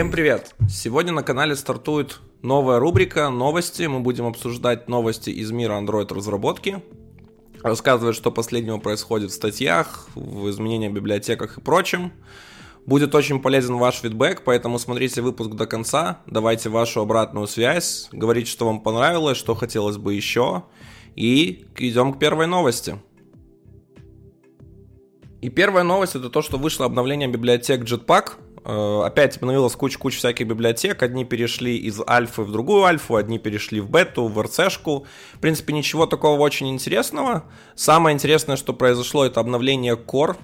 Всем привет! Сегодня на канале стартует новая рубрика «Новости». Мы будем обсуждать новости из мира Android разработки, рассказывать, что последнего происходит в статьях, в изменениях в библиотеках и прочем. Будет очень полезен ваш фидбэк, поэтому смотрите выпуск до конца, давайте вашу обратную связь, говорите, что вам понравилось, что хотелось бы еще, и идем к первой новости. И первая новость это то, что вышло обновление библиотек Jetpack, опять обновилась куча-куча всяких библиотек. Одни перешли из альфы в другую альфу, одни перешли в бету, в РЦшку. В принципе, ничего такого очень интересного. Самое интересное, что произошло, это обновление Core,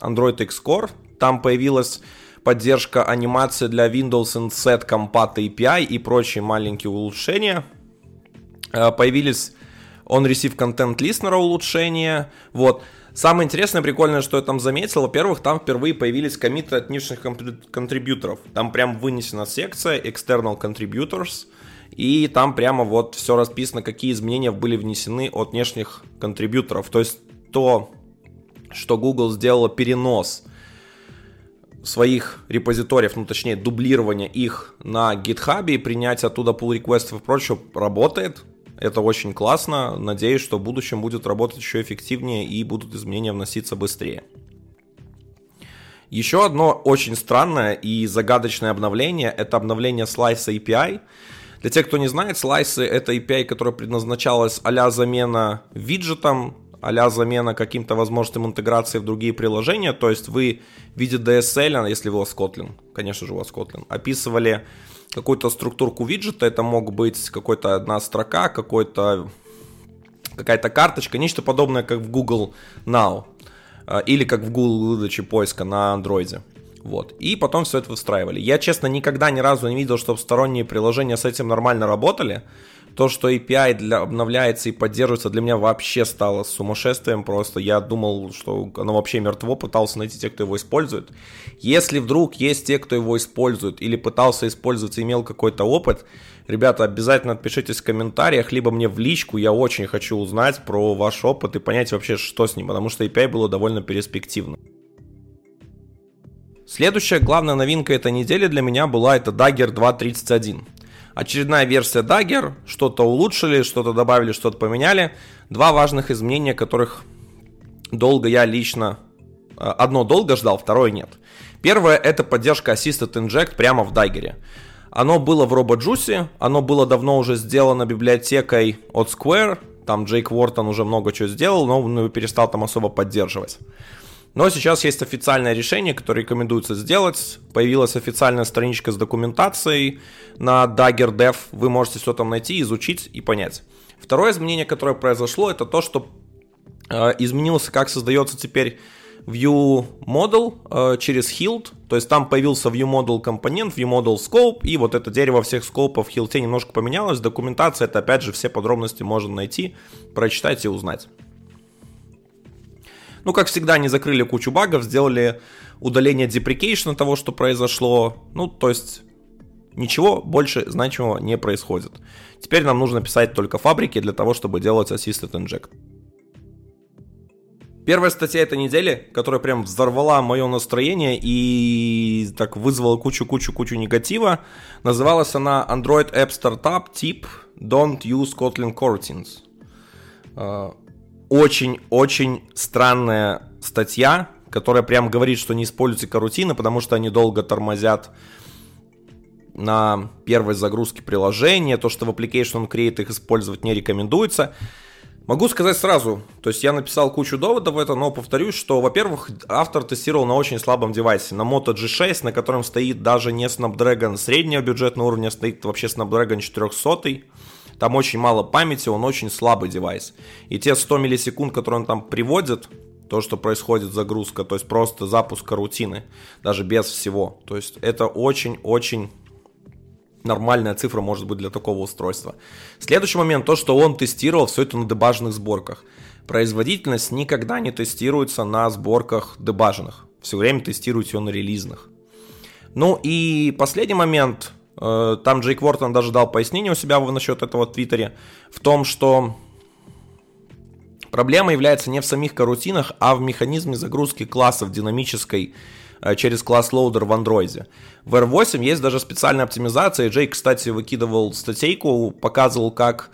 Android X Core. Там появилась поддержка анимации для Windows Inset Compat API и прочие маленькие улучшения. Э, появились On Receive Content Listener улучшения. Вот. Самое интересное, прикольное, что я там заметил, во-первых, там впервые появились комиты от внешних контрибьюторов. Там прям вынесена секция External Contributors, и там прямо вот все расписано, какие изменения были внесены от внешних контрибьюторов. То есть то, что Google сделала перенос своих репозиториев, ну точнее дублирование их на GitHub и принять оттуда pull реквестов и прочее работает. Это очень классно. Надеюсь, что в будущем будет работать еще эффективнее и будут изменения вноситься быстрее. Еще одно очень странное и загадочное обновление – это обновление Slice API. Для тех, кто не знает, Slice – это API, которая предназначалась а замена виджетом, а замена каким-то возможностям интеграции в другие приложения. То есть вы в виде DSL, если у вас Kotlin, конечно же у вас Kotlin, описывали какую-то структурку виджета, это мог быть какой-то одна строка, какой-то какая-то карточка, нечто подобное, как в Google Now э, или как в Google выдаче поиска на андроиде. Вот. И потом все это выстраивали. Я, честно, никогда ни разу не видел, чтобы сторонние приложения с этим нормально работали. То, что API для, обновляется и поддерживается, для меня вообще стало сумасшествием просто. Я думал, что оно вообще мертво, пытался найти тех, кто его использует. Если вдруг есть те, кто его использует или пытался использовать и имел какой-то опыт, ребята, обязательно отпишитесь в комментариях, либо мне в личку, я очень хочу узнать про ваш опыт и понять вообще, что с ним, потому что API было довольно перспективно. Следующая главная новинка этой недели для меня была это Dagger 2.31 очередная версия Dagger, что-то улучшили, что-то добавили, что-то поменяли. Два важных изменения, которых долго я лично... Э, одно долго ждал, второе нет. Первое это поддержка Assisted Inject прямо в Dagger. Оно было в RoboJuice, оно было давно уже сделано библиотекой от Square, там Джейк Уортон уже много чего сделал, но он перестал там особо поддерживать. Но сейчас есть официальное решение, которое рекомендуется сделать. Появилась официальная страничка с документацией на Dagger Dev. Вы можете все там найти, изучить и понять. Второе изменение, которое произошло, это то, что э, изменился, как создается теперь View Model э, через Hilt. То есть там появился View Model компонент, View Model Scope, и вот это дерево всех скопов в Hilt немножко поменялось. Документация, это опять же все подробности можно найти, прочитать и узнать. Ну, как всегда, они закрыли кучу багов, сделали удаление deprecation того, что произошло. Ну, то есть ничего больше значимого не происходит. Теперь нам нужно писать только фабрики для того, чтобы делать Assisted Inject. Первая статья этой недели, которая прям взорвала мое настроение и так вызвала кучу-кучу-кучу негатива, называлась она Android App Startup Tip Don't Use Kotlin Coroutines. А, очень-очень странная статья, которая прям говорит, что не используйте карутины, потому что они долго тормозят на первой загрузке приложения, то, что в Application Create их использовать не рекомендуется. Могу сказать сразу, то есть я написал кучу доводов в это, но повторюсь, что, во-первых, автор тестировал на очень слабом девайсе, на Moto G6, на котором стоит даже не Snapdragon среднего бюджетного уровня, стоит вообще Snapdragon 400, там очень мало памяти, он очень слабый девайс. И те 100 миллисекунд, которые он там приводит, то, что происходит загрузка, то есть просто запуск рутины, даже без всего. То есть это очень-очень нормальная цифра может быть для такого устройства. Следующий момент, то, что он тестировал все это на дебажных сборках. Производительность никогда не тестируется на сборках дебаженных. Все время тестируете ее на релизных. Ну и последний момент, там Джейк Уортон даже дал пояснение у себя насчет этого в Твиттере, в том, что проблема является не в самих карутинах, а в механизме загрузки классов динамической э, через класс loader в андроиде. В R8 есть даже специальная оптимизация. Джей, кстати, выкидывал статейку, показывал, как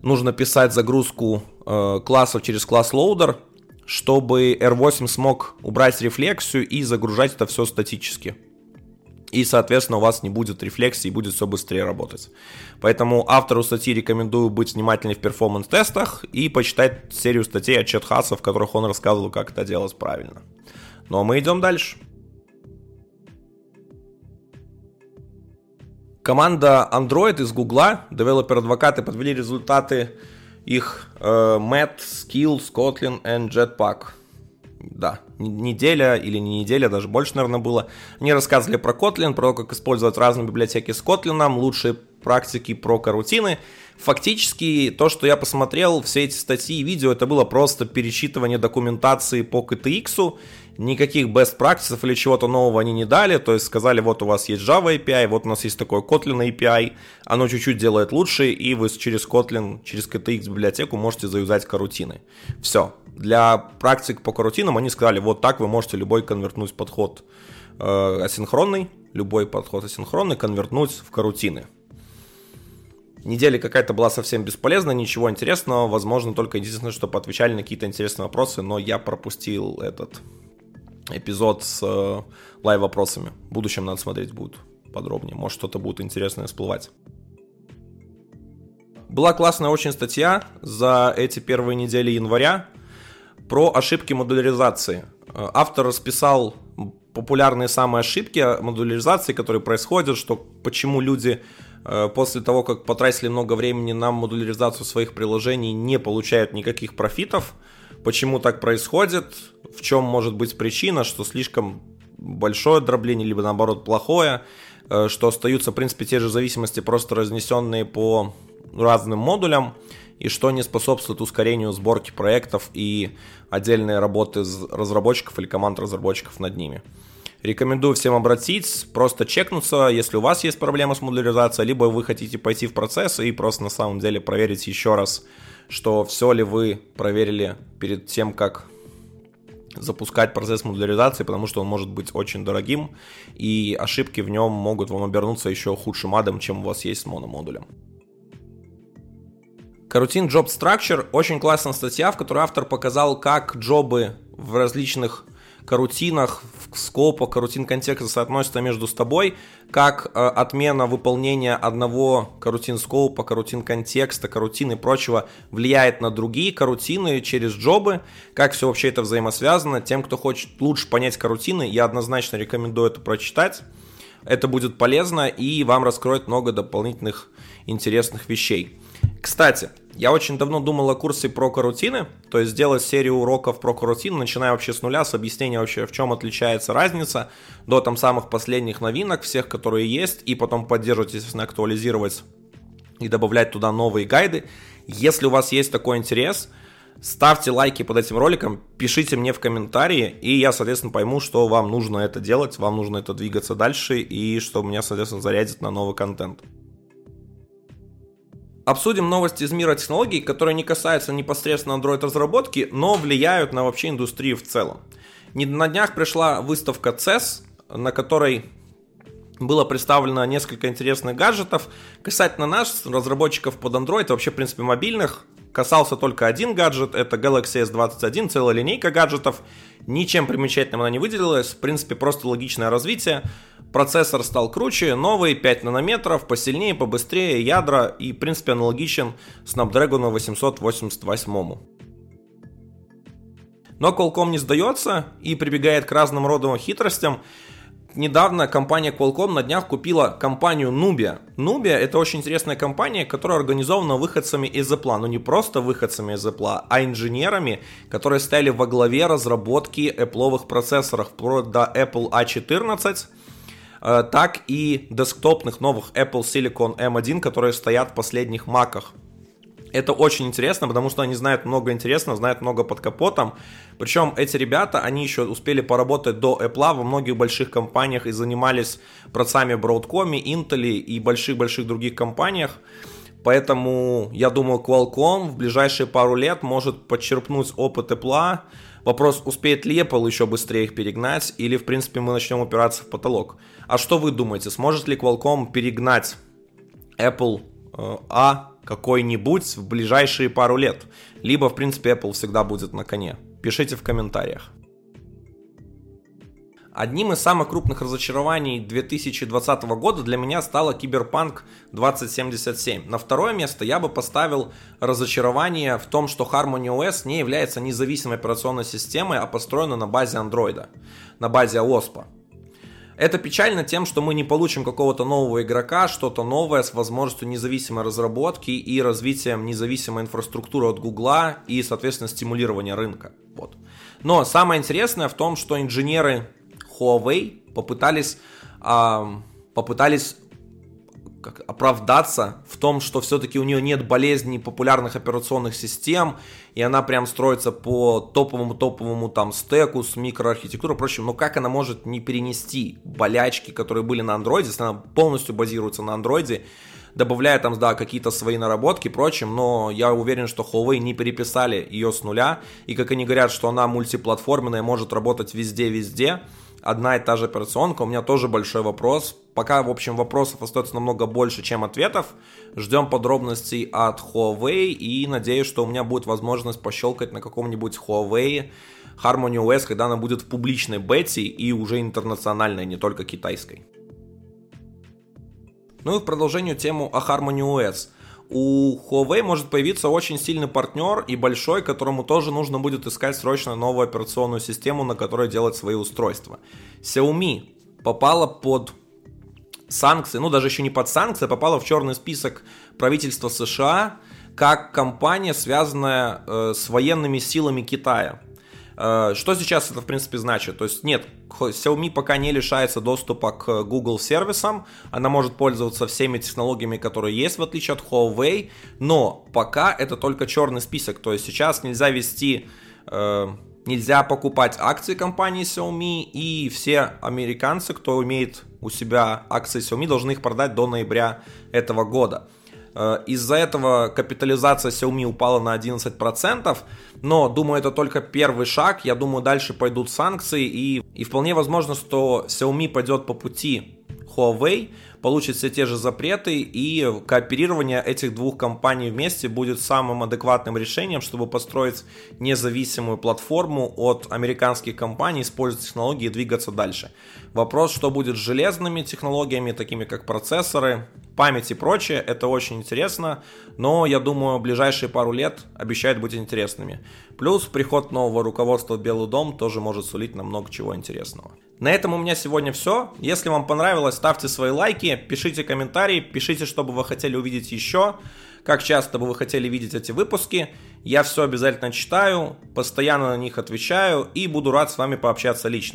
нужно писать загрузку э, классов через класс loader, чтобы R8 смог убрать рефлексию и загружать это все статически и, соответственно, у вас не будет рефлексии, будет все быстрее работать. Поэтому автору статьи рекомендую быть внимательнее в перформанс-тестах и почитать серию статей от Чет Хаса, в которых он рассказывал, как это делать правильно. Ну а мы идем дальше. Команда Android из Гугла, девелопер-адвокаты, подвели результаты их э, Matt, Skill, Kotlin и Jetpack да, неделя или не неделя, даже больше, наверное, было. Они рассказывали про Kotlin, про то, как использовать разные библиотеки с Kotlin, лучшие практики про карутины. Фактически, то, что я посмотрел, все эти статьи и видео, это было просто перечитывание документации по KTX, никаких best practices или чего-то нового они не дали, то есть сказали, вот у вас есть Java API, вот у нас есть такой Kotlin API, оно чуть-чуть делает лучше, и вы через Kotlin, через KTX библиотеку можете заюзать карутины. Все, для практик по карутинам они сказали, вот так вы можете любой конвертнуть подход э, асинхронный, любой подход асинхронный конвертнуть в карутины. Неделя какая-то была совсем бесполезна, ничего интересного, возможно, только единственное, что поотвечали на какие-то интересные вопросы, но я пропустил этот эпизод с э, лайв-вопросами. В будущем надо смотреть будет подробнее, может что-то будет интересное всплывать. Была классная очень статья за эти первые недели января про ошибки модуляризации. Э, автор расписал популярные самые ошибки модуляризации, которые происходят, что почему люди э, после того, как потратили много времени на модуляризацию своих приложений, не получают никаких профитов, почему так происходит, в чем может быть причина, что слишком большое дробление, либо наоборот плохое, э, что остаются, в принципе, те же зависимости, просто разнесенные по разным модулям, и что не способствует ускорению сборки проектов и отдельной работы разработчиков или команд разработчиков над ними. Рекомендую всем обратиться, просто чекнуться, если у вас есть проблема с модуляризацией, либо вы хотите пойти в процесс и просто на самом деле проверить еще раз, что все ли вы проверили перед тем, как запускать процесс модуляризации, потому что он может быть очень дорогим, и ошибки в нем могут вам обернуться еще худшим адом, чем у вас есть с мономодулем. Coroutine Job Structure очень классная статья, в которой автор показал, как джобы в различных карутинах, в скопах, карутин контекста соотносятся между собой, как э, отмена выполнения одного карутин скопа, карутин контекста, карутин и прочего влияет на другие карутины через джобы, как все вообще это взаимосвязано. Тем, кто хочет лучше понять карутины, я однозначно рекомендую это прочитать. Это будет полезно и вам раскроет много дополнительных интересных вещей. Кстати, я очень давно думал о курсе про карутины, то есть сделать серию уроков про карутины, начиная вообще с нуля, с объяснения вообще, в чем отличается разница, до там самых последних новинок, всех, которые есть, и потом поддерживать, естественно, актуализировать и добавлять туда новые гайды. Если у вас есть такой интерес, ставьте лайки под этим роликом, пишите мне в комментарии, и я, соответственно, пойму, что вам нужно это делать, вам нужно это двигаться дальше, и что меня, соответственно, зарядит на новый контент обсудим новости из мира технологий, которые не касаются непосредственно Android-разработки, но влияют на вообще индустрию в целом. На днях пришла выставка CES, на которой было представлено несколько интересных гаджетов. Касательно нас, разработчиков под Android, вообще, в принципе, мобильных, касался только один гаджет, это Galaxy S21, целая линейка гаджетов. Ничем примечательным она не выделилась, в принципе, просто логичное развитие. Процессор стал круче, новый, 5 нанометров, посильнее, побыстрее, ядра и, в принципе, аналогичен Snapdragon 888. Но Qualcomm не сдается и прибегает к разным родовым хитростям. Недавно компания Qualcomm на днях купила компанию Nubia. Nubia это очень интересная компания, которая организована выходцами из Apple. Но не просто выходцами из Apple, а инженерами, которые стояли во главе разработки Apple процессоров вплоть до Apple A14 Э, так и десктопных новых Apple Silicon M1, которые стоят в последних маках. Это очень интересно, потому что они знают много интересного, знают много под капотом. Причем эти ребята, они еще успели поработать до Apple во многих больших компаниях и занимались процессами Broadcom, Intel и больших-больших других компаниях. Поэтому я думаю, Qualcomm в ближайшие пару лет может подчерпнуть опыт Apple, Вопрос, успеет ли Apple еще быстрее их перегнать, или, в принципе, мы начнем упираться в потолок. А что вы думаете, сможет ли Qualcomm перегнать Apple э, А какой-нибудь в ближайшие пару лет? Либо, в принципе, Apple всегда будет на коне? Пишите в комментариях. Одним из самых крупных разочарований 2020 года для меня стала Киберпанк 2077. На второе место я бы поставил разочарование в том, что Harmony OS не является независимой операционной системой, а построена на базе Android, на базе OSPA. Это печально тем, что мы не получим какого-то нового игрока, что-то новое с возможностью независимой разработки и развитием независимой инфраструктуры от Гугла и, соответственно, стимулирования рынка. Вот. Но самое интересное в том, что инженеры Huawei попытались, э, попытались как, оправдаться в том, что все-таки у нее нет болезней популярных операционных систем, и она прям строится по топовому-топовому там стеку с микроархитектурой и прочим. Но как она может не перенести болячки, которые были на андроиде, если она полностью базируется на андроиде, добавляя там, да, какие-то свои наработки и прочим, но я уверен, что Huawei не переписали ее с нуля, и как они говорят, что она мультиплатформенная, может работать везде-везде, одна и та же операционка, у меня тоже большой вопрос. Пока, в общем, вопросов остается намного больше, чем ответов. Ждем подробностей от Huawei и надеюсь, что у меня будет возможность пощелкать на каком-нибудь Huawei Harmony OS, когда она будет в публичной бете и уже интернациональной, не только китайской. Ну и в продолжению тему о Harmony OS – у Huawei может появиться очень сильный партнер и большой, которому тоже нужно будет искать срочно новую операционную систему, на которой делать свои устройства. Xiaomi попала под санкции, ну даже еще не под санкции, а попала в черный список правительства США как компания, связанная э, с военными силами Китая. Э, что сейчас это, в принципе, значит? То есть, нет, Xiaomi пока не лишается доступа к Google сервисам, она может пользоваться всеми технологиями, которые есть, в отличие от Huawei, но пока это только черный список, то есть сейчас нельзя вести, э, нельзя покупать акции компании Xiaomi, и все американцы, кто имеет у себя акции Xiaomi, должны их продать до ноября этого года. Э, из-за этого капитализация Xiaomi упала на 11%, но думаю, это только первый шаг. Я думаю, дальше пойдут санкции, и, и вполне возможно, что Xiaomi пойдет по пути Huawei, получит все те же запреты, и кооперирование этих двух компаний вместе будет самым адекватным решением, чтобы построить независимую платформу от американских компаний, использовать технологии и двигаться дальше. Вопрос, что будет с железными технологиями, такими как процессоры, память и прочее, это очень интересно, но я думаю, ближайшие пару лет обещают быть интересными. Плюс приход нового руководства в Белый дом тоже может сулить нам много чего интересного. На этом у меня сегодня все. Если вам понравилось, ставьте свои лайки, пишите комментарии, пишите, что бы вы хотели увидеть еще, как часто бы вы хотели видеть эти выпуски. Я все обязательно читаю, постоянно на них отвечаю и буду рад с вами пообщаться лично.